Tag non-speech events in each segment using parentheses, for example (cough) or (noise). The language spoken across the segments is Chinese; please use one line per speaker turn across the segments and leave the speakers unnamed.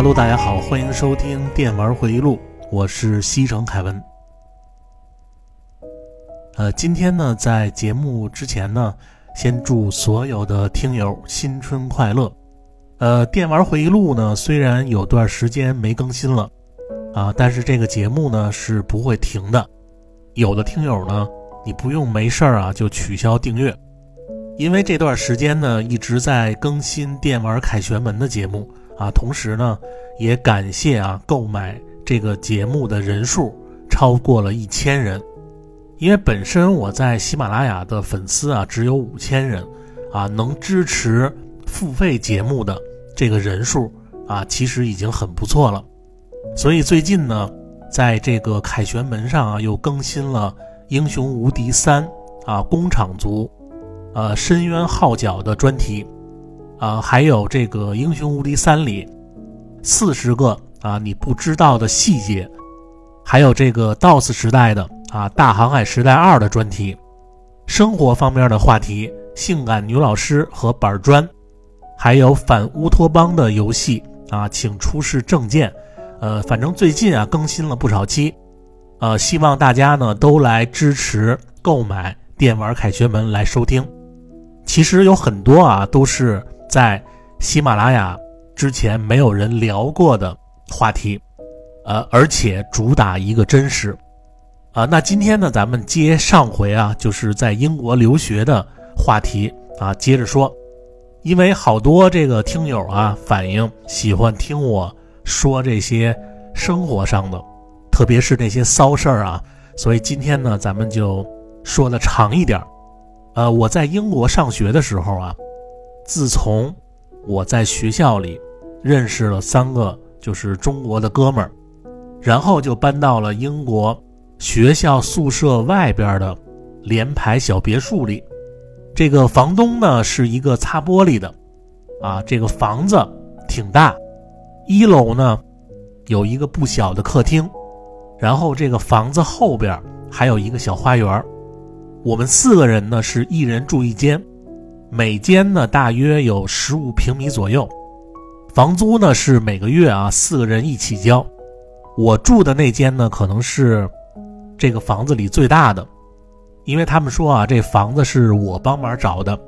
哈喽大家好，欢迎收听《电玩回忆录》，我是西城凯文。呃，今天呢，在节目之前呢，先祝所有的听友新春快乐。呃，《电玩回忆录》呢，虽然有段时间没更新了啊，但是这个节目呢是不会停的。有的听友呢，你不用没事儿啊就取消订阅，因为这段时间呢一直在更新《电玩凯旋门》的节目。啊，同时呢，也感谢啊购买这个节目的人数超过了一千人，因为本身我在喜马拉雅的粉丝啊只有五千人，啊能支持付费节目的这个人数啊其实已经很不错了，所以最近呢，在这个凯旋门上啊又更新了《英雄无敌三》啊工厂族，呃深渊号角的专题。啊，还有这个《英雄无敌三》里四十个啊你不知道的细节，还有这个 DOS 时代的啊大航海时代二的专题，生活方面的话题，性感女老师和板砖，还有反乌托邦的游戏啊，请出示证件。呃，反正最近啊更新了不少期，呃，希望大家呢都来支持购买电玩凯旋门来收听。其实有很多啊都是。在喜马拉雅之前没有人聊过的话题，呃，而且主打一个真实，啊，那今天呢，咱们接上回啊，就是在英国留学的话题啊，接着说，因为好多这个听友啊反映喜欢听我说这些生活上的，特别是那些骚事儿啊，所以今天呢，咱们就说的长一点，呃，我在英国上学的时候啊。自从我在学校里认识了三个就是中国的哥们儿，然后就搬到了英国学校宿舍外边的联排小别墅里。这个房东呢是一个擦玻璃的，啊，这个房子挺大，一楼呢有一个不小的客厅，然后这个房子后边还有一个小花园。我们四个人呢是一人住一间。每间呢大约有十五平米左右，房租呢是每个月啊四个人一起交。我住的那间呢可能是这个房子里最大的，因为他们说啊这房子是我帮忙找的，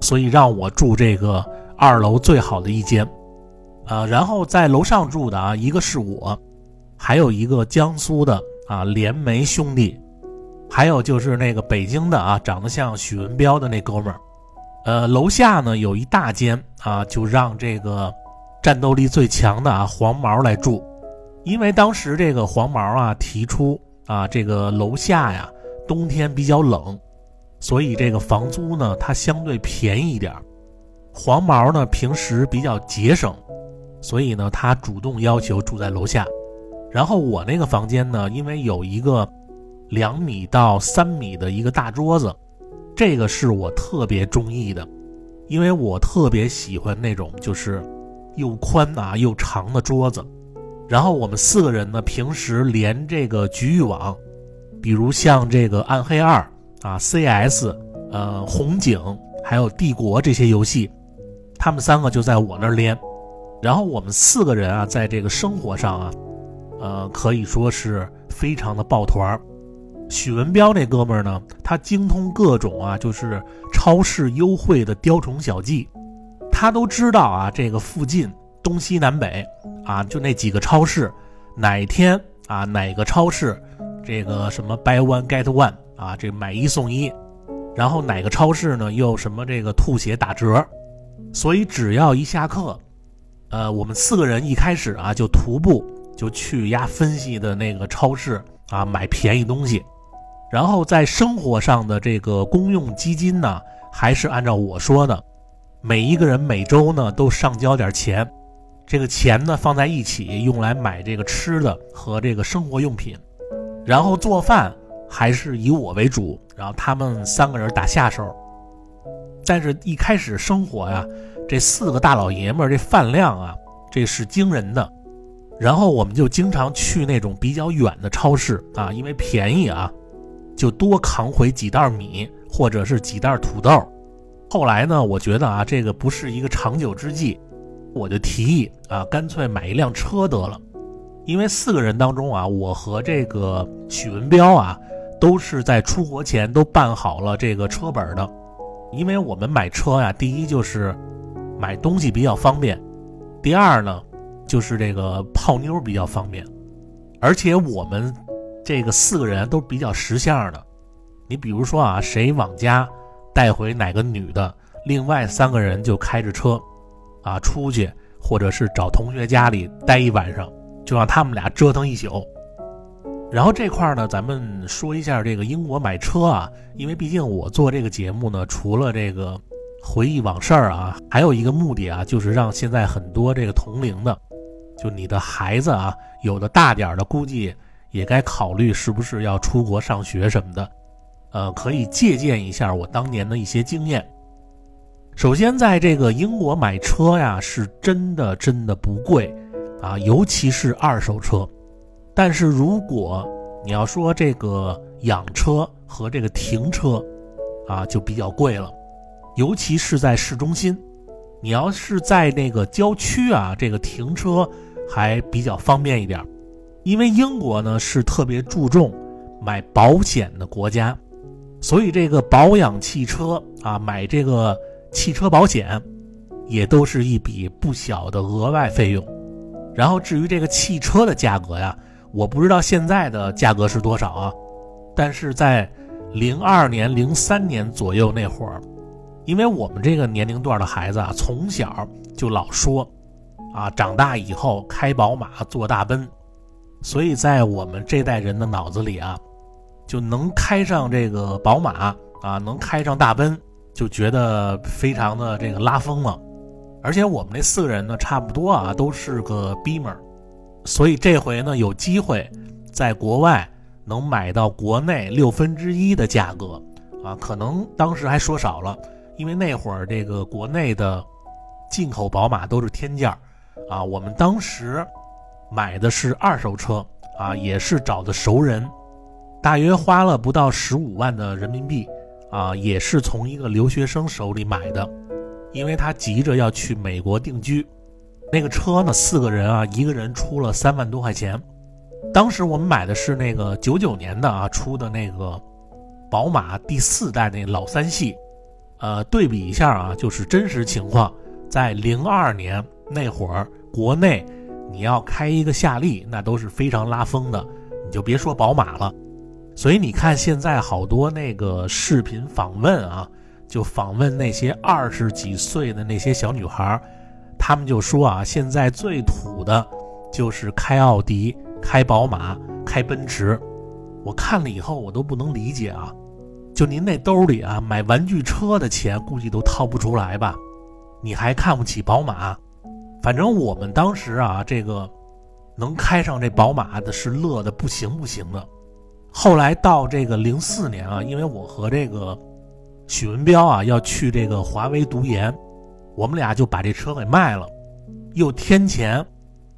所以让我住这个二楼最好的一间。呃，然后在楼上住的啊一个是我，还有一个江苏的啊联梅兄弟，还有就是那个北京的啊长得像许文彪的那哥们儿。呃，楼下呢有一大间啊，就让这个战斗力最强的啊黄毛来住，因为当时这个黄毛啊提出啊，这个楼下呀冬天比较冷，所以这个房租呢它相对便宜一点。黄毛呢平时比较节省，所以呢他主动要求住在楼下。然后我那个房间呢，因为有一个两米到三米的一个大桌子。这个是我特别中意的，因为我特别喜欢那种就是又宽啊又长的桌子。然后我们四个人呢，平时连这个局域网，比如像这个暗黑二啊、CS、呃红警还有帝国这些游戏，他们三个就在我那儿连。然后我们四个人啊，在这个生活上啊，呃可以说是非常的抱团儿。许文彪那哥们儿呢？他精通各种啊，就是超市优惠的雕虫小技，他都知道啊。这个附近东西南北啊，就那几个超市，哪天啊哪个超市，这个什么 buy one get one 啊，这买一送一，然后哪个超市呢又什么这个吐血打折，所以只要一下课，呃，我们四个人一开始啊就徒步就去压分析的那个超市啊买便宜东西。然后在生活上的这个公用基金呢，还是按照我说的，每一个人每周呢都上交点钱，这个钱呢放在一起用来买这个吃的和这个生活用品，然后做饭还是以我为主，然后他们三个人打下手。但是一开始生活呀，这四个大老爷们儿这饭量啊，这是惊人的。然后我们就经常去那种比较远的超市啊，因为便宜啊。就多扛回几袋米，或者是几袋土豆。后来呢，我觉得啊，这个不是一个长久之计，我就提议啊，干脆买一辆车得了。因为四个人当中啊，我和这个许文彪啊，都是在出国前都办好了这个车本的。因为我们买车呀，第一就是买东西比较方便，第二呢，就是这个泡妞比较方便，而且我们这个四个人都比较识相的。你比如说啊，谁往家带回哪个女的，另外三个人就开着车啊出去，或者是找同学家里待一晚上。就让他们俩折腾一宿，然后这块呢，咱们说一下这个英国买车啊，因为毕竟我做这个节目呢，除了这个回忆往事啊，还有一个目的啊，就是让现在很多这个同龄的，就你的孩子啊，有的大点的，估计也该考虑是不是要出国上学什么的，呃，可以借鉴一下我当年的一些经验。首先，在这个英国买车呀，是真的真的不贵。啊，尤其是二手车，但是如果你要说这个养车和这个停车，啊，就比较贵了，尤其是在市中心。你要是在那个郊区啊，这个停车还比较方便一点，因为英国呢是特别注重买保险的国家，所以这个保养汽车啊，买这个汽车保险，也都是一笔不小的额外费用。然后至于这个汽车的价格呀，我不知道现在的价格是多少啊。但是在零二年、零三年左右那会儿，因为我们这个年龄段的孩子啊，从小就老说，啊，长大以后开宝马、坐大奔，所以在我们这代人的脑子里啊，就能开上这个宝马啊，能开上大奔，就觉得非常的这个拉风了。而且我们那四个人呢，差不多啊，都是个逼门，所以这回呢有机会在国外能买到国内六分之一的价格啊，可能当时还说少了，因为那会儿这个国内的进口宝马都是天价啊，我们当时买的是二手车啊，也是找的熟人，大约花了不到十五万的人民币啊，也是从一个留学生手里买的。因为他急着要去美国定居，那个车呢，四个人啊，一个人出了三万多块钱。当时我们买的是那个九九年的啊出的那个宝马第四代那老三系，呃，对比一下啊，就是真实情况，在零二年那会儿，国内你要开一个夏利，那都是非常拉风的，你就别说宝马了。所以你看现在好多那个视频访问啊。就访问那些二十几岁的那些小女孩，他们就说啊，现在最土的，就是开奥迪、开宝马、开奔驰。我看了以后，我都不能理解啊！就您那兜里啊，买玩具车的钱估计都掏不出来吧？你还看不起宝马？反正我们当时啊，这个能开上这宝马的是乐的不行不行的。后来到这个零四年啊，因为我和这个。许文彪啊，要去这个华为读研，我们俩就把这车给卖了，又添钱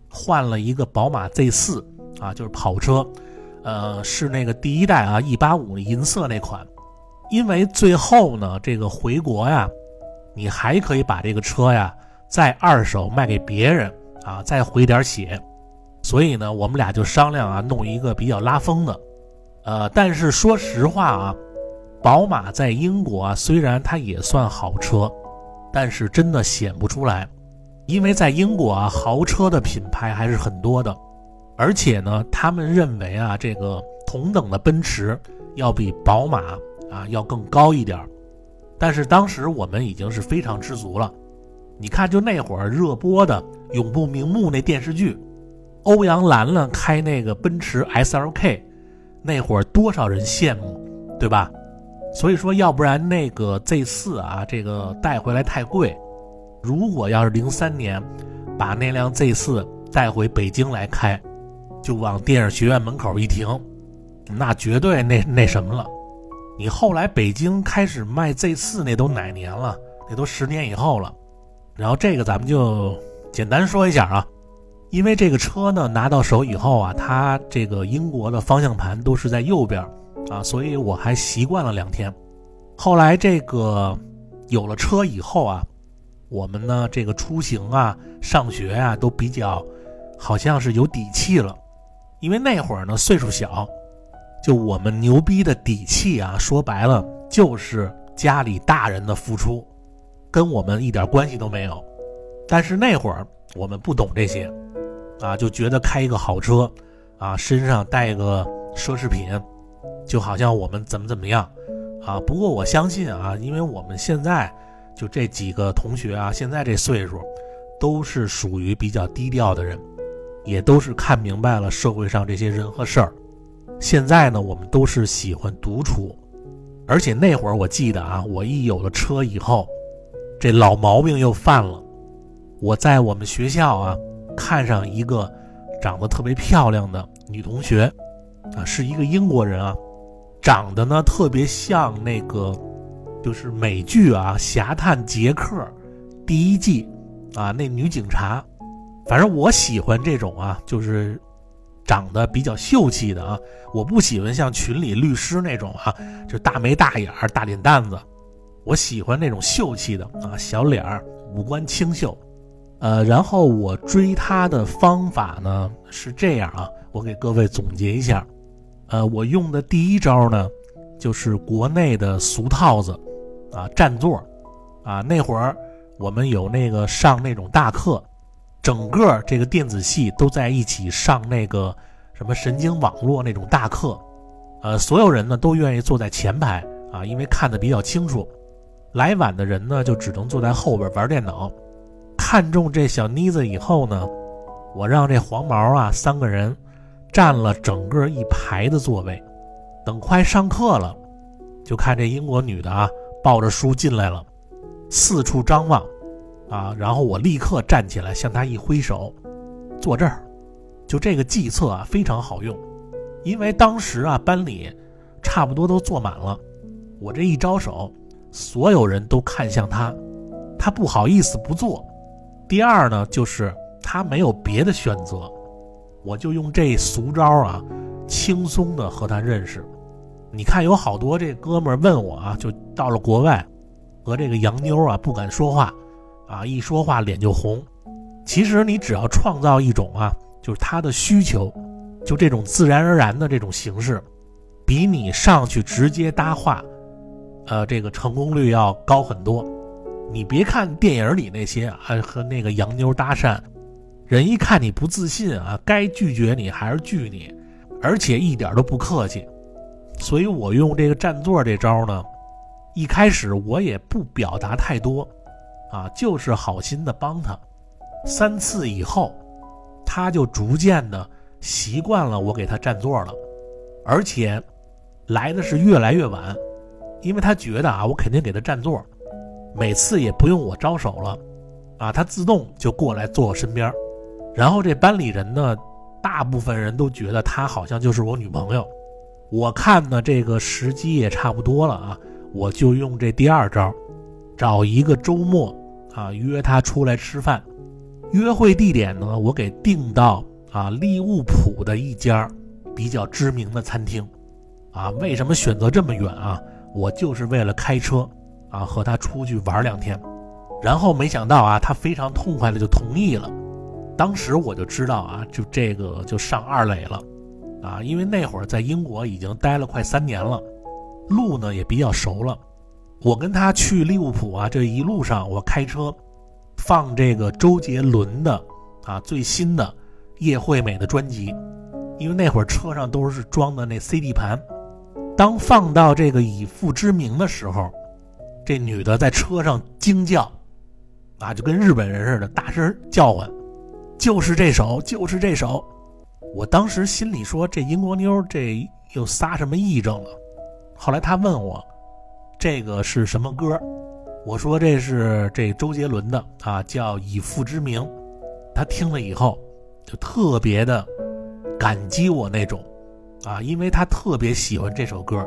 换了一个宝马 Z 四啊，就是跑车，呃，是那个第一代啊，一八五银色那款。因为最后呢，这个回国呀，你还可以把这个车呀再二手卖给别人啊，再回点血。所以呢，我们俩就商量啊，弄一个比较拉风的，呃，但是说实话啊。宝马在英国啊，虽然它也算好车，但是真的显不出来，因为在英国啊，豪车的品牌还是很多的，而且呢，他们认为啊，这个同等的奔驰要比宝马啊要更高一点但是当时我们已经是非常知足了，你看，就那会儿热播的《永不瞑目》那电视剧，欧阳兰兰开那个奔驰 S L K，那会儿多少人羡慕，对吧？所以说，要不然那个 Z 四啊，这个带回来太贵。如果要是零三年把那辆 Z 四带回北京来开，就往电影学院门口一停，那绝对那那什么了。你后来北京开始卖 Z 四，那都哪年了？那都十年以后了。然后这个咱们就简单说一下啊，因为这个车呢拿到手以后啊，它这个英国的方向盘都是在右边。啊，所以我还习惯了两天。后来这个有了车以后啊，我们呢这个出行啊、上学啊都比较，好像是有底气了。因为那会儿呢岁数小，就我们牛逼的底气啊，说白了就是家里大人的付出，跟我们一点关系都没有。但是那会儿我们不懂这些，啊，就觉得开一个好车，啊，身上带个奢侈品，就好像我们怎么怎么样，啊。不过我相信啊，因为我们现在就这几个同学啊，现在这岁数，都是属于比较低调的人，也都是看明白了社会上这些人和事儿。现在呢，我们都是喜欢独处，而且那会儿我记得啊，我一有了车以后，这老毛病又犯了。我在我们学校啊，看上一个长得特别漂亮的女同学，啊，是一个英国人啊，长得呢特别像那个，就是美剧啊《侠探杰克》第一季啊那女警察。反正我喜欢这种啊，就是长得比较秀气的啊，我不喜欢像群里律师那种啊，就大眉大眼儿、大脸蛋子。我喜欢那种秀气的啊，小脸儿，五官清秀。呃，然后我追他的方法呢是这样啊，我给各位总结一下。呃，我用的第一招呢，就是国内的俗套子，啊，占座，啊，那会儿我们有那个上那种大课，整个这个电子系都在一起上那个什么神经网络那种大课，呃，所有人呢都愿意坐在前排啊，因为看得比较清楚，来晚的人呢就只能坐在后边玩电脑。看中这小妮子以后呢，我让这黄毛啊三个人占了整个一排的座位。等快上课了，就看这英国女的啊抱着书进来了，四处张望，啊，然后我立刻站起来向她一挥手，坐这儿。就这个计策啊非常好用，因为当时啊班里差不多都坐满了，我这一招手，所有人都看向他，他不好意思不做。第二呢，就是他没有别的选择，我就用这俗招啊，轻松的和他认识。你看，有好多这哥们儿问我啊，就到了国外，和这个洋妞啊不敢说话，啊一说话脸就红。其实你只要创造一种啊，就是他的需求，就这种自然而然的这种形式，比你上去直接搭话，呃，这个成功率要高很多。你别看电影里那些啊，和那个洋妞搭讪，人一看你不自信啊，该拒绝你还是拒你，而且一点都不客气。所以我用这个占座这招呢，一开始我也不表达太多，啊，就是好心的帮他。三次以后，他就逐渐的习惯了我给他占座了，而且来的是越来越晚，因为他觉得啊，我肯定给他占座。每次也不用我招手了，啊，他自动就过来坐我身边然后这班里人呢，大部分人都觉得她好像就是我女朋友。我看呢，这个时机也差不多了啊，我就用这第二招，找一个周末啊，约她出来吃饭。约会地点呢，我给定到啊利物浦的一家比较知名的餐厅。啊，为什么选择这么远啊？我就是为了开车。啊，和他出去玩两天，然后没想到啊，他非常痛快的就同意了。当时我就知道啊，就这个就上二垒了，啊，因为那会儿在英国已经待了快三年了，路呢也比较熟了。我跟他去利物浦啊，这一路上我开车放这个周杰伦的啊最新的《叶惠美》的专辑，因为那会儿车上都是装的那 CD 盘，当放到这个以父之名的时候。这女的在车上惊叫，啊，就跟日本人似的，大声叫唤，就是这首，就是这首。我当时心里说，这英国妞这又撒什么癔症了？后来她问我，这个是什么歌？我说这是这周杰伦的啊，叫《以父之名》。她听了以后，就特别的感激我那种，啊，因为他特别喜欢这首歌，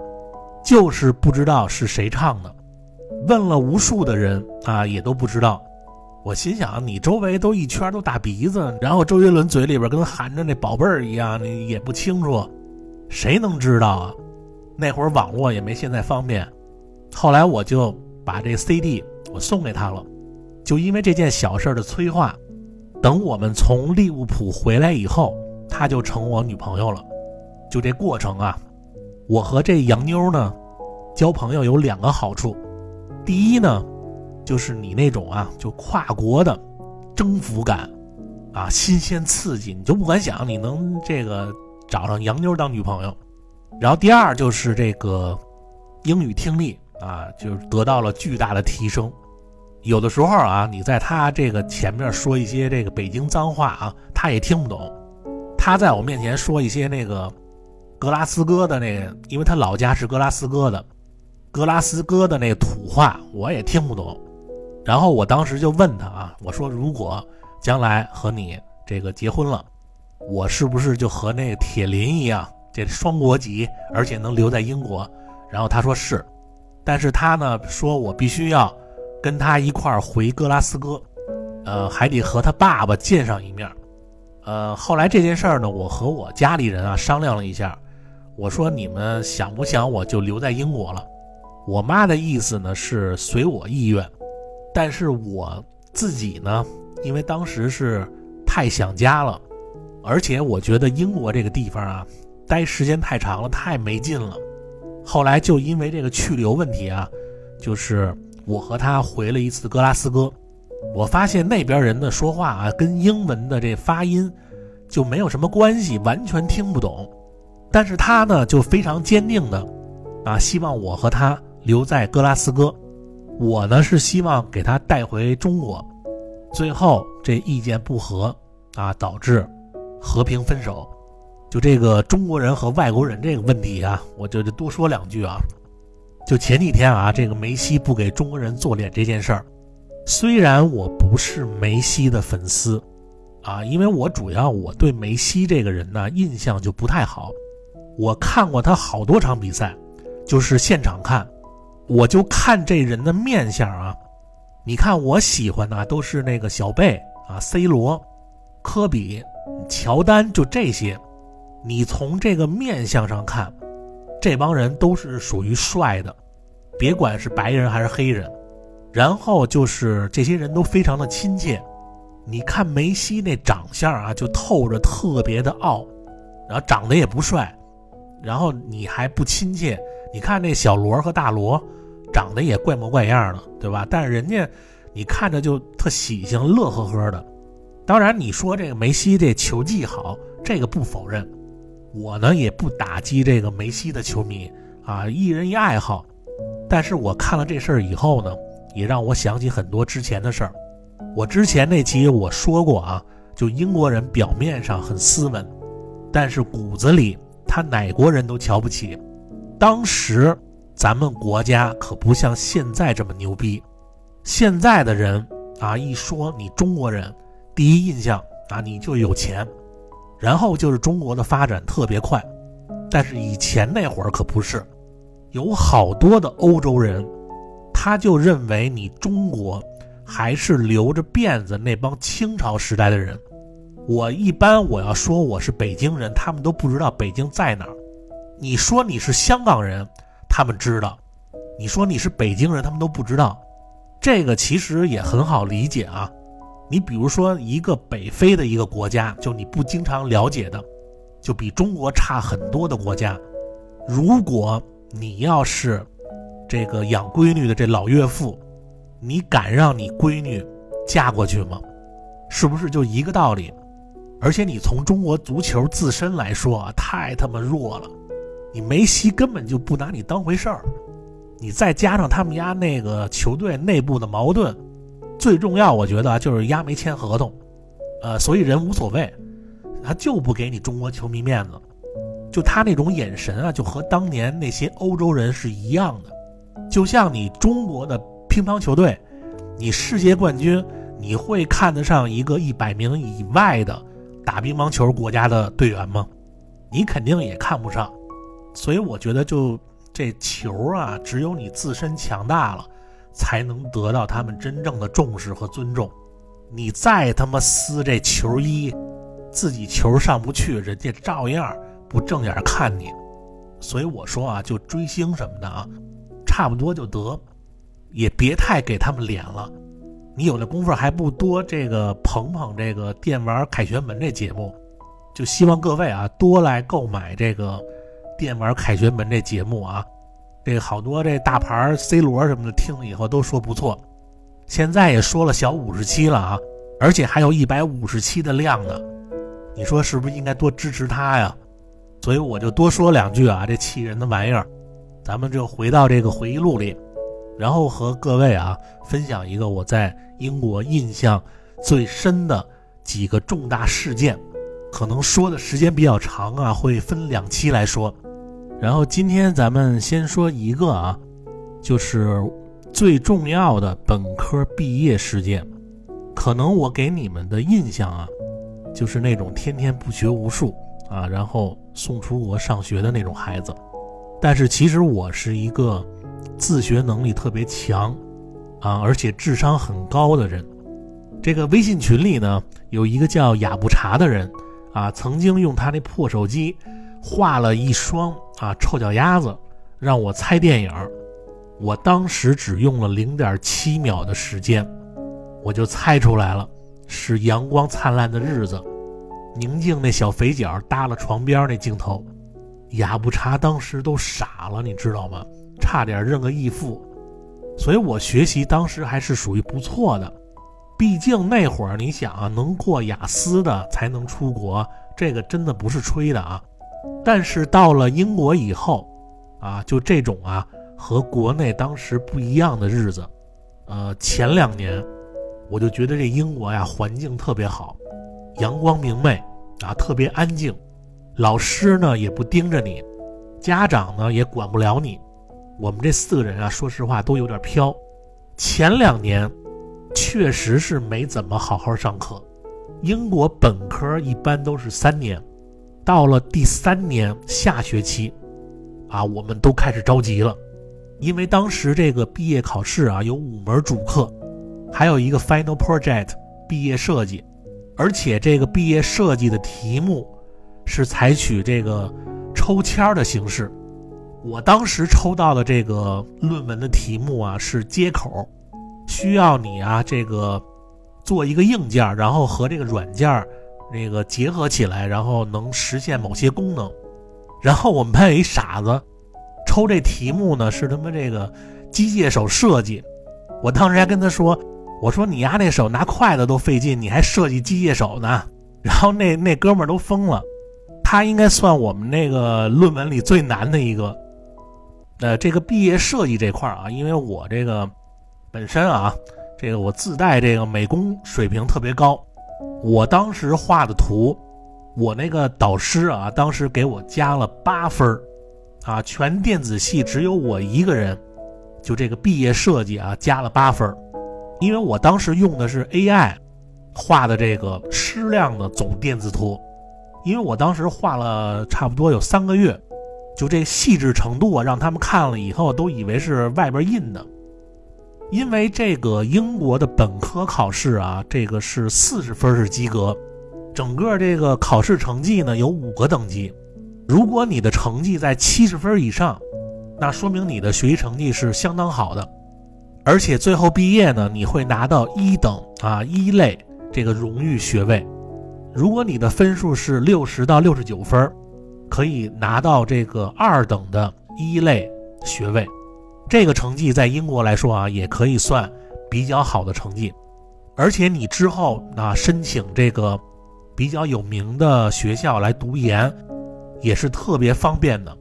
就是不知道是谁唱的。问了无数的人啊，也都不知道。我心想，你周围都一圈都大鼻子，然后周杰伦嘴里边跟含着那宝贝儿一样，你也不清楚，谁能知道啊？那会儿网络也没现在方便。后来我就把这 CD 我送给他了，就因为这件小事的催化，等我们从利物浦回来以后，他就成我女朋友了。就这过程啊，我和这洋妞呢，交朋友有两个好处。第一呢，就是你那种啊，就跨国的征服感啊，新鲜刺激，你就不敢想你能这个找上洋妞当女朋友。然后第二就是这个英语听力啊，就是得到了巨大的提升。有的时候啊，你在他这个前面说一些这个北京脏话啊，他也听不懂；他在我面前说一些那个格拉斯哥的那个，因为他老家是格拉斯哥的，格拉斯哥的那个土话我也听不懂。然后我当时就问他啊，我说如果将来和你这个结婚了，我是不是就和那个铁林一样？这双国籍，而且能留在英国，然后他说是，但是他呢说，我必须要跟他一块儿回格拉斯哥，呃，还得和他爸爸见上一面，呃，后来这件事儿呢，我和我家里人啊商量了一下，我说你们想不想我就留在英国了？我妈的意思呢是随我意愿，但是我自己呢，因为当时是太想家了，而且我觉得英国这个地方啊。待时间太长了，太没劲了。后来就因为这个去留问题啊，就是我和他回了一次格拉斯哥，我发现那边人的说话啊，跟英文的这发音就没有什么关系，完全听不懂。但是他呢，就非常坚定的啊，希望我和他留在格拉斯哥。我呢是希望给他带回中国。最后这意见不合啊，导致和平分手。就这个中国人和外国人这个问题啊，我就多说两句啊。就前几天啊，这个梅西不给中国人做脸这件事儿，虽然我不是梅西的粉丝啊，因为我主要我对梅西这个人呢印象就不太好。我看过他好多场比赛，就是现场看，我就看这人的面相啊。你看我喜欢的都是那个小贝啊、C 罗、科比、乔丹，就这些。你从这个面相上看，这帮人都是属于帅的，别管是白人还是黑人。然后就是这些人都非常的亲切。你看梅西那长相啊，就透着特别的傲，然后长得也不帅，然后你还不亲切。你看那小罗和大罗，长得也怪模怪样的，对吧？但是人家你看着就特喜庆，乐呵呵的。当然你说这个梅西这球技好，这个不否认。我呢也不打击这个梅西的球迷啊，一人一爱好。但是我看了这事儿以后呢，也让我想起很多之前的事儿。我之前那期我说过啊，就英国人表面上很斯文，但是骨子里他哪国人都瞧不起。当时咱们国家可不像现在这么牛逼，现在的人啊一说你中国人，第一印象啊你就有钱。然后就是中国的发展特别快，但是以前那会儿可不是，有好多的欧洲人，他就认为你中国还是留着辫子那帮清朝时代的人。我一般我要说我是北京人，他们都不知道北京在哪儿。你说你是香港人，他们知道；你说你是北京人，他们都不知道。这个其实也很好理解啊。你比如说一个北非的一个国家，就你不经常了解的，就比中国差很多的国家，如果你要是这个养闺女的这老岳父，你敢让你闺女嫁过去吗？是不是就一个道理？而且你从中国足球自身来说啊，太他妈弱了，你梅西根本就不拿你当回事儿，你再加上他们家那个球队内部的矛盾。最重要，我觉得就是压没签合同，呃，所以人无所谓，他就不给你中国球迷面子，就他那种眼神啊，就和当年那些欧洲人是一样的，就像你中国的乒乓球队，你世界冠军，你会看得上一个一百名以外的打乒乓球国家的队员吗？你肯定也看不上，所以我觉得就这球啊，只有你自身强大了。才能得到他们真正的重视和尊重。你再他妈撕这球衣，自己球上不去，人家照样不正眼看你。所以我说啊，就追星什么的啊，差不多就得，也别太给他们脸了。你有的功夫还不多这个捧捧这个电玩凯旋门这节目，就希望各位啊多来购买这个电玩凯旋门这节目啊。这个好多这大牌 C 罗什么的听了以后都说不错，现在也说了小五十期了啊，而且还有一百五十期的量呢，你说是不是应该多支持他呀？所以我就多说两句啊，这气人的玩意儿，咱们就回到这个回忆录里，然后和各位啊分享一个我在英国印象最深的几个重大事件，可能说的时间比较长啊，会分两期来说。然后今天咱们先说一个啊，就是最重要的本科毕业事件。可能我给你们的印象啊，就是那种天天不学无术啊，然后送出国上学的那种孩子。但是其实我是一个自学能力特别强啊，而且智商很高的人。这个微信群里呢，有一个叫雅不查的人啊，曾经用他那破手机。画了一双啊臭脚丫子，让我猜电影。我当时只用了零点七秒的时间，我就猜出来了，是阳光灿烂的日子，宁静那小肥脚搭了床边那镜头。雅不查当时都傻了，你知道吗？差点认个义父。所以我学习当时还是属于不错的，毕竟那会儿你想啊，能过雅思的才能出国，这个真的不是吹的啊。但是到了英国以后，啊，就这种啊和国内当时不一样的日子，呃，前两年我就觉得这英国呀环境特别好，阳光明媚啊，特别安静，老师呢也不盯着你，家长呢也管不了你，我们这四个人啊，说实话都有点飘。前两年确实是没怎么好好上课，英国本科一般都是三年。到了第三年下学期，啊，我们都开始着急了，因为当时这个毕业考试啊有五门主课，还有一个 final project 毕业设计，而且这个毕业设计的题目是采取这个抽签的形式。我当时抽到的这个论文的题目啊是接口，需要你啊这个做一个硬件，然后和这个软件。那个结合起来，然后能实现某些功能。然后我们班有一傻子，抽这题目呢是他妈这个机械手设计。我当时还跟他说：“我说你丫那手拿筷子都费劲，你还设计机械手呢？” (laughs) 然后那那哥们儿都疯了。他应该算我们那个论文里最难的一个。呃，这个毕业设计这块啊，因为我这个本身啊，这个我自带这个美工水平特别高。我当时画的图，我那个导师啊，当时给我加了八分儿，啊，全电子系只有我一个人，就这个毕业设计啊，加了八分儿，因为我当时用的是 AI 画的这个矢量的总电子图，因为我当时画了差不多有三个月，就这细致程度啊，让他们看了以后都以为是外边印的。因为这个英国的本科考试啊，这个是四十分是及格，整个这个考试成绩呢有五个等级，如果你的成绩在七十分以上，那说明你的学习成绩是相当好的，而且最后毕业呢，你会拿到一等啊一类这个荣誉学位，如果你的分数是六十到六十九分，可以拿到这个二等的一类学位。这个成绩在英国来说啊，也可以算比较好的成绩，而且你之后啊申请这个比较有名的学校来读研，也是特别方便的。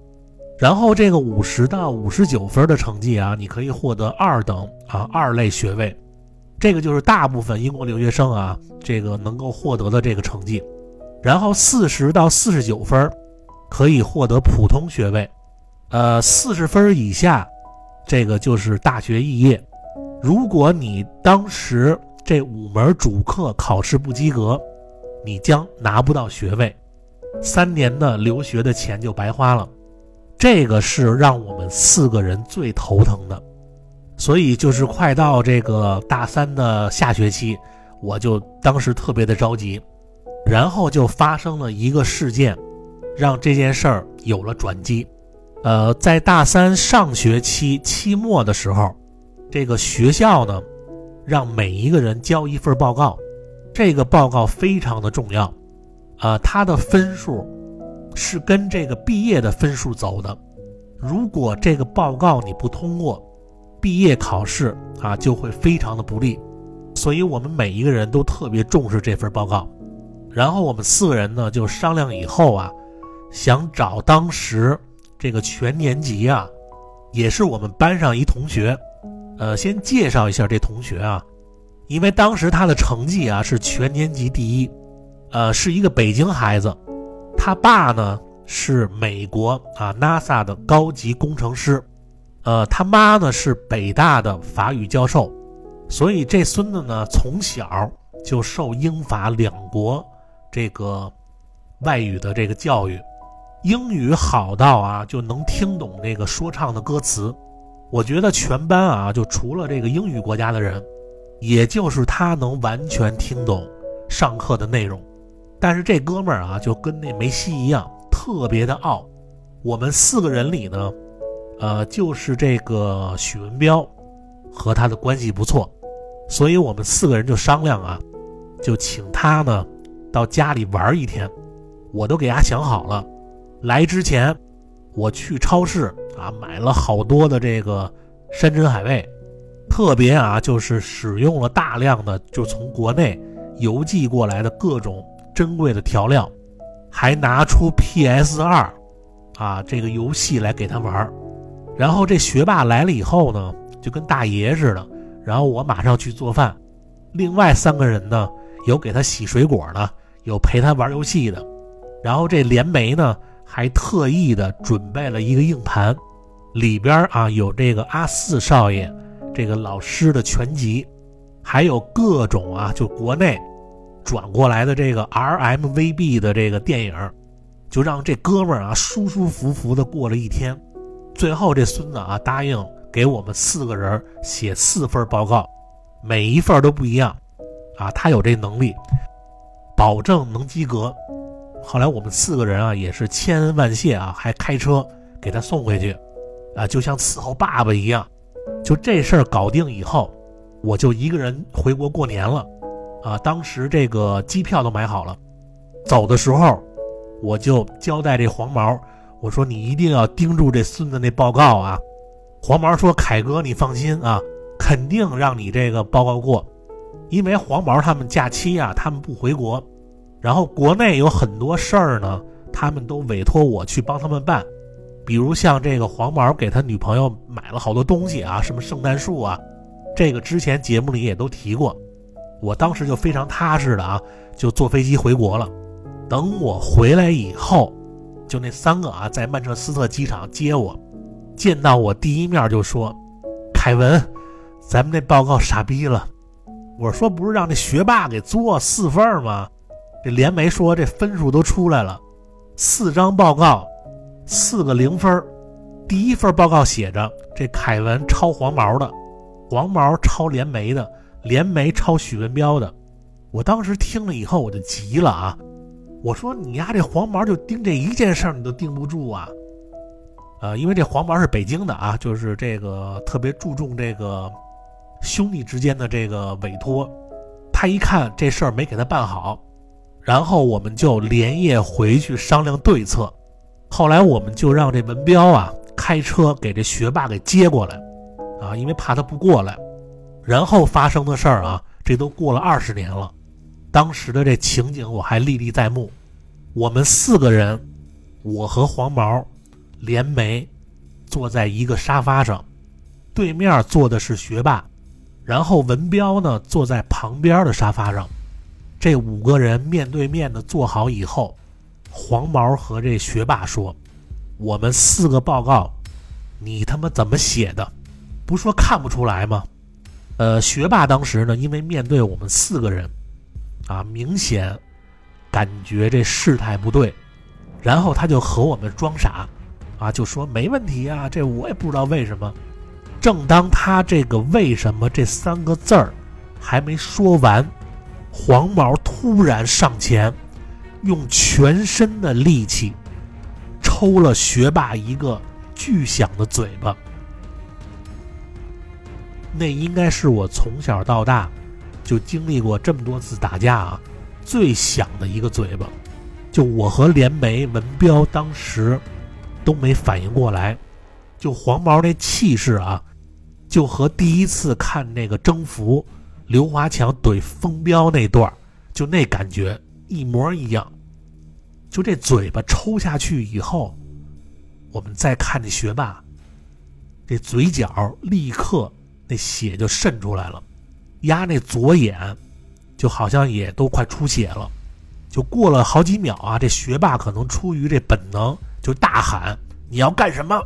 然后这个五十到五十九分的成绩啊，你可以获得二等啊二类学位，这个就是大部分英国留学生啊这个能够获得的这个成绩。然后四十到四十九分可以获得普通学位，呃四十分以下。这个就是大学肄业。如果你当时这五门主课考试不及格，你将拿不到学位，三年的留学的钱就白花了。这个是让我们四个人最头疼的。所以就是快到这个大三的下学期，我就当时特别的着急。然后就发生了一个事件，让这件事儿有了转机。呃，在大三上学期期末的时候，这个学校呢，让每一个人交一份报告，这个报告非常的重要，啊，他的分数是跟这个毕业的分数走的。如果这个报告你不通过，毕业考试啊就会非常的不利。所以我们每一个人都特别重视这份报告。然后我们四个人呢就商量以后啊，想找当时这个全年级啊，也是我们班上一同学。呃，先介绍一下这同学啊，因为当时他的成绩啊是全年级第一，呃，是一个北京孩子，他爸呢是美国啊 NASA 的高级工程师，呃，他妈呢是北大的法语教授，所以这孙子呢从小就受英法两国这个外语的这个教育，英语好到啊就能听懂这个说唱的歌词。我觉得全班啊，就除了这个英语国家的人，也就是他能完全听懂上课的内容。但是这哥们儿啊，就跟那梅西一样，特别的傲。我们四个人里呢，呃，就是这个许文彪和他的关系不错，所以我们四个人就商量啊，就请他呢到家里玩一天。我都给他想好了，来之前。我去超市啊，买了好多的这个山珍海味，特别啊，就是使用了大量的就从国内邮寄过来的各种珍贵的调料，还拿出 PS 二啊这个游戏来给他玩然后这学霸来了以后呢，就跟大爷似的，然后我马上去做饭，另外三个人呢，有给他洗水果的，有陪他玩游戏的，然后这连梅呢。还特意的准备了一个硬盘，里边啊有这个阿四少爷这个老师的全集，还有各种啊就国内转过来的这个 RMVB 的这个电影，就让这哥们儿啊舒舒服服的过了一天。最后这孙子啊答应给我们四个人写四份报告，每一份都不一样，啊他有这能力，保证能及格。后来我们四个人啊，也是千恩万谢啊，还开车给他送回去，啊，就像伺候爸爸一样。就这事儿搞定以后，我就一个人回国过年了，啊，当时这个机票都买好了。走的时候，我就交代这黄毛，我说你一定要盯住这孙子那报告啊。黄毛说：“凯哥，你放心啊，肯定让你这个报告过，因为黄毛他们假期啊，他们不回国。”然后国内有很多事儿呢，他们都委托我去帮他们办，比如像这个黄毛给他女朋友买了好多东西啊，什么圣诞树啊，这个之前节目里也都提过。我当时就非常踏实的啊，就坐飞机回国了。等我回来以后，就那三个啊，在曼彻斯特机场接我，见到我第一面就说：“凯文，咱们那报告傻逼了。”我说：“不是让那学霸给做四份吗？”这联媒说：“这分数都出来了，四张报告，四个零分。第一份报告写着这凯文抄黄毛的，黄毛抄连梅的，联梅抄许文彪的。我当时听了以后，我就急了啊！我说你丫这黄毛就盯这一件事儿，你都盯不住啊？呃，因为这黄毛是北京的啊，就是这个特别注重这个兄弟之间的这个委托。他一看这事儿没给他办好。”然后我们就连夜回去商量对策，后来我们就让这文彪啊开车给这学霸给接过来，啊，因为怕他不过来。然后发生的事儿啊，这都过了二十年了，当时的这情景我还历历在目。我们四个人，我和黄毛、连梅，坐在一个沙发上，对面坐的是学霸，然后文彪呢坐在旁边的沙发上。这五个人面对面的坐好以后，黄毛和这学霸说：“我们四个报告，你他妈怎么写的？不说看不出来吗？”呃，学霸当时呢，因为面对我们四个人，啊，明显感觉这事态不对，然后他就和我们装傻，啊，就说没问题啊，这我也不知道为什么。正当他这个“为什么”这三个字儿还没说完。黄毛突然上前，用全身的力气抽了学霸一个巨响的嘴巴。那应该是我从小到大就经历过这么多次打架啊，最响的一个嘴巴。就我和连梅、文彪当时都没反应过来，就黄毛那气势啊，就和第一次看那个征服刘华强怼风彪那段就那感觉一模一样。就这嘴巴抽下去以后，我们再看那学霸，这嘴角立刻那血就渗出来了，压那左眼就好像也都快出血了。就过了好几秒啊，这学霸可能出于这本能，就大喊：“你要干什么？”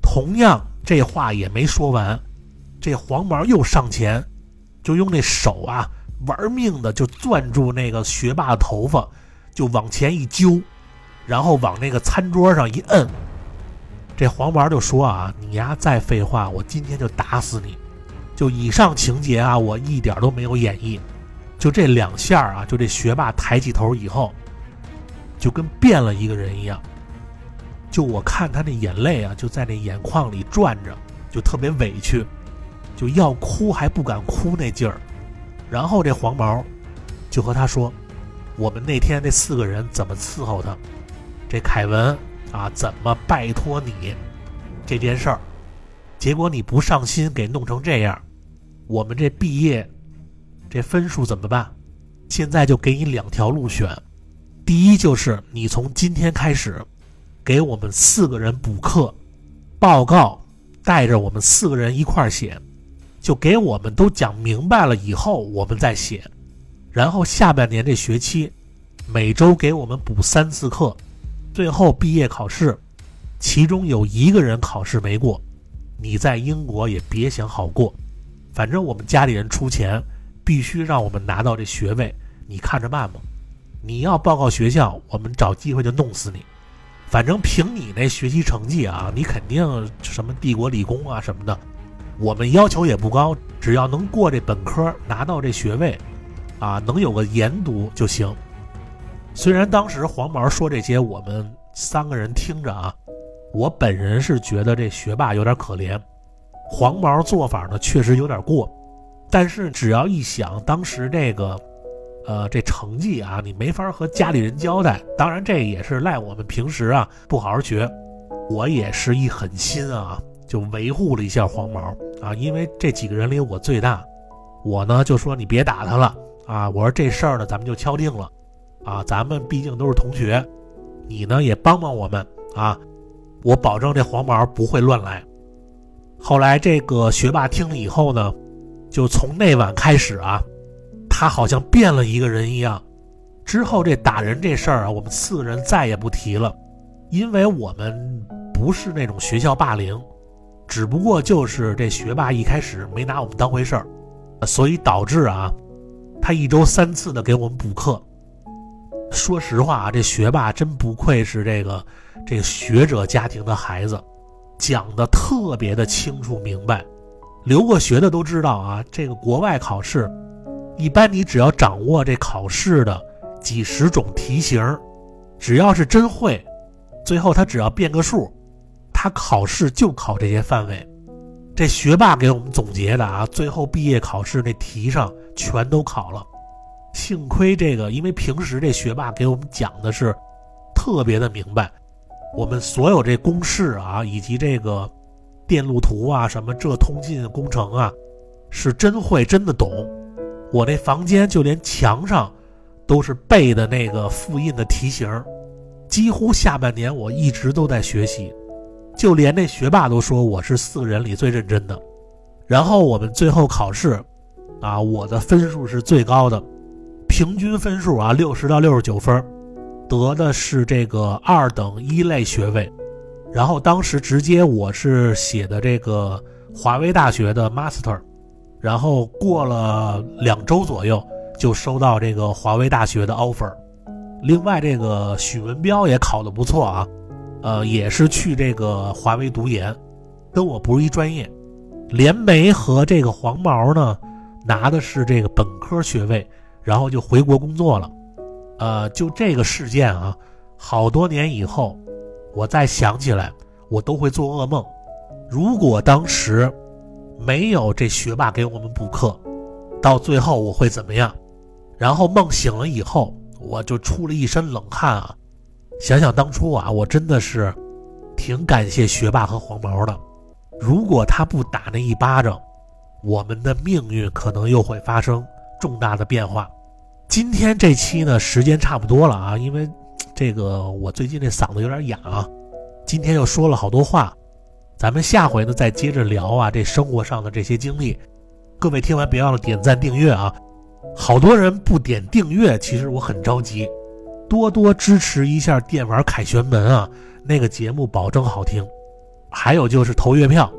同样，这话也没说完，这黄毛又上前，就用那手啊，玩命的就攥住那个学霸的头发，就往前一揪，然后往那个餐桌上一摁。这黄毛就说：“啊，你呀再废话，我今天就打死你！”就以上情节啊，我一点都没有演绎。就这两下啊，就这学霸抬起头以后，就跟变了一个人一样。就我看他那眼泪啊，就在那眼眶里转着，就特别委屈，就要哭还不敢哭那劲儿。然后这黄毛就和他说：“我们那天那四个人怎么伺候他？这凯文啊，怎么拜托你这件事儿？结果你不上心，给弄成这样。我们这毕业。”这分数怎么办？现在就给你两条路选，第一就是你从今天开始，给我们四个人补课，报告带着我们四个人一块儿写，就给我们都讲明白了以后我们再写，然后下半年这学期每周给我们补三次课，最后毕业考试，其中有一个人考试没过，你在英国也别想好过，反正我们家里人出钱。必须让我们拿到这学位，你看着办吧。你要报告学校，我们找机会就弄死你。反正凭你那学习成绩啊，你肯定什么帝国理工啊什么的。我们要求也不高，只要能过这本科，拿到这学位，啊，能有个研读就行。虽然当时黄毛说这些，我们三个人听着啊，我本人是觉得这学霸有点可怜，黄毛做法呢确实有点过。但是只要一想当时这个，呃，这成绩啊，你没法和家里人交代。当然，这也是赖我们平时啊不好好学。我也是一狠心啊，就维护了一下黄毛啊，因为这几个人里我最大。我呢就说你别打他了啊，我说这事儿呢咱们就敲定了啊，咱们毕竟都是同学，你呢也帮帮我们啊，我保证这黄毛不会乱来。后来这个学霸听了以后呢。就从那晚开始啊，他好像变了一个人一样。之后这打人这事儿啊，我们四个人再也不提了，因为我们不是那种学校霸凌，只不过就是这学霸一开始没拿我们当回事儿，所以导致啊，他一周三次的给我们补课。说实话啊，这学霸真不愧是这个这个学者家庭的孩子，讲的特别的清楚明白。留过学的都知道啊，这个国外考试，一般你只要掌握这考试的几十种题型，只要是真会，最后他只要变个数，他考试就考这些范围。这学霸给我们总结的啊，最后毕业考试那题上全都考了。幸亏这个，因为平时这学霸给我们讲的是特别的明白，我们所有这公式啊，以及这个。电路图啊，什么这通信工程啊，是真会，真的懂。我那房间就连墙上都是背的那个复印的题型，几乎下半年我一直都在学习，就连那学霸都说我是四个人里最认真的。然后我们最后考试，啊，我的分数是最高的，平均分数啊六十到六十九分，得的是这个二等一类学位。然后当时直接我是写的这个华为大学的 master，然后过了两周左右就收到这个华为大学的 offer。另外这个许文彪也考得不错啊，呃也是去这个华为读研，跟我不是一专业。连梅和这个黄毛呢拿的是这个本科学位，然后就回国工作了。呃，就这个事件啊，好多年以后。我再想起来，我都会做噩梦。如果当时没有这学霸给我们补课，到最后我会怎么样？然后梦醒了以后，我就出了一身冷汗啊！想想当初啊，我真的是挺感谢学霸和黄毛的。如果他不打那一巴掌，我们的命运可能又会发生重大的变化。今天这期呢，时间差不多了啊，因为这个我最近这嗓子有点哑啊，今天又说了好多话，咱们下回呢再接着聊啊，这生活上的这些经历。各位听完别忘了点赞订阅啊！好多人不点订阅，其实我很着急，多多支持一下电玩凯旋门啊，那个节目保证好听。还有就是投月票，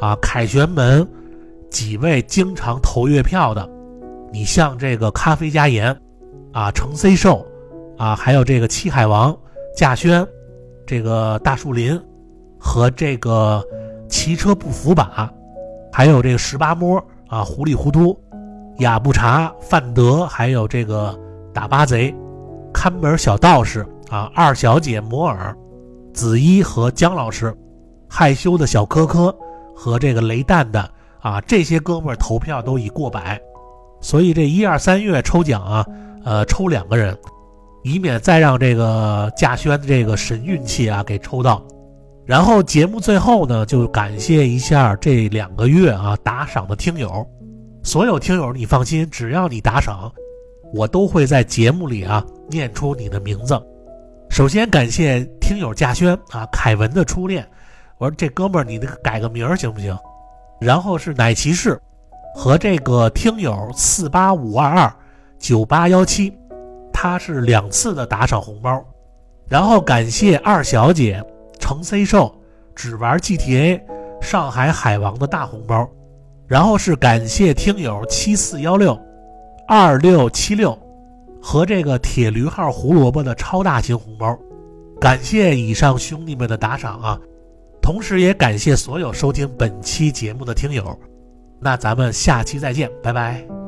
啊，凯旋门几位经常投月票的，你像这个咖啡加盐，啊，程 C 寿，啊，还有这个七海王稼轩，这个大树林和这个骑车不扶把，还有这个十八摸啊，糊里糊涂，雅不查范德，还有这个打巴贼，看门小道士啊，二小姐摩尔，子一和姜老师。害羞的小科科和这个雷蛋蛋啊，这些哥们儿投票都已过百，所以这一二三月抽奖啊，呃，抽两个人，以免再让这个稼轩的这个神运气啊给抽到。然后节目最后呢，就感谢一下这两个月啊打赏的听友，所有听友你放心，只要你打赏，我都会在节目里啊念出你的名字。首先感谢听友稼轩啊，凯文的初恋。我说这哥们儿，你那个改个名儿行不行？然后是奶骑士和这个听友四八五二二九八幺七，他是两次的打赏红包。然后感谢二小姐程 C 寿只玩 GTA 上海海王的大红包。然后是感谢听友七四幺六二六七六和这个铁驴号胡萝卜的超大型红包。感谢以上兄弟们的打赏啊！同时也感谢所有收听本期节目的听友，那咱们下期再见，拜拜。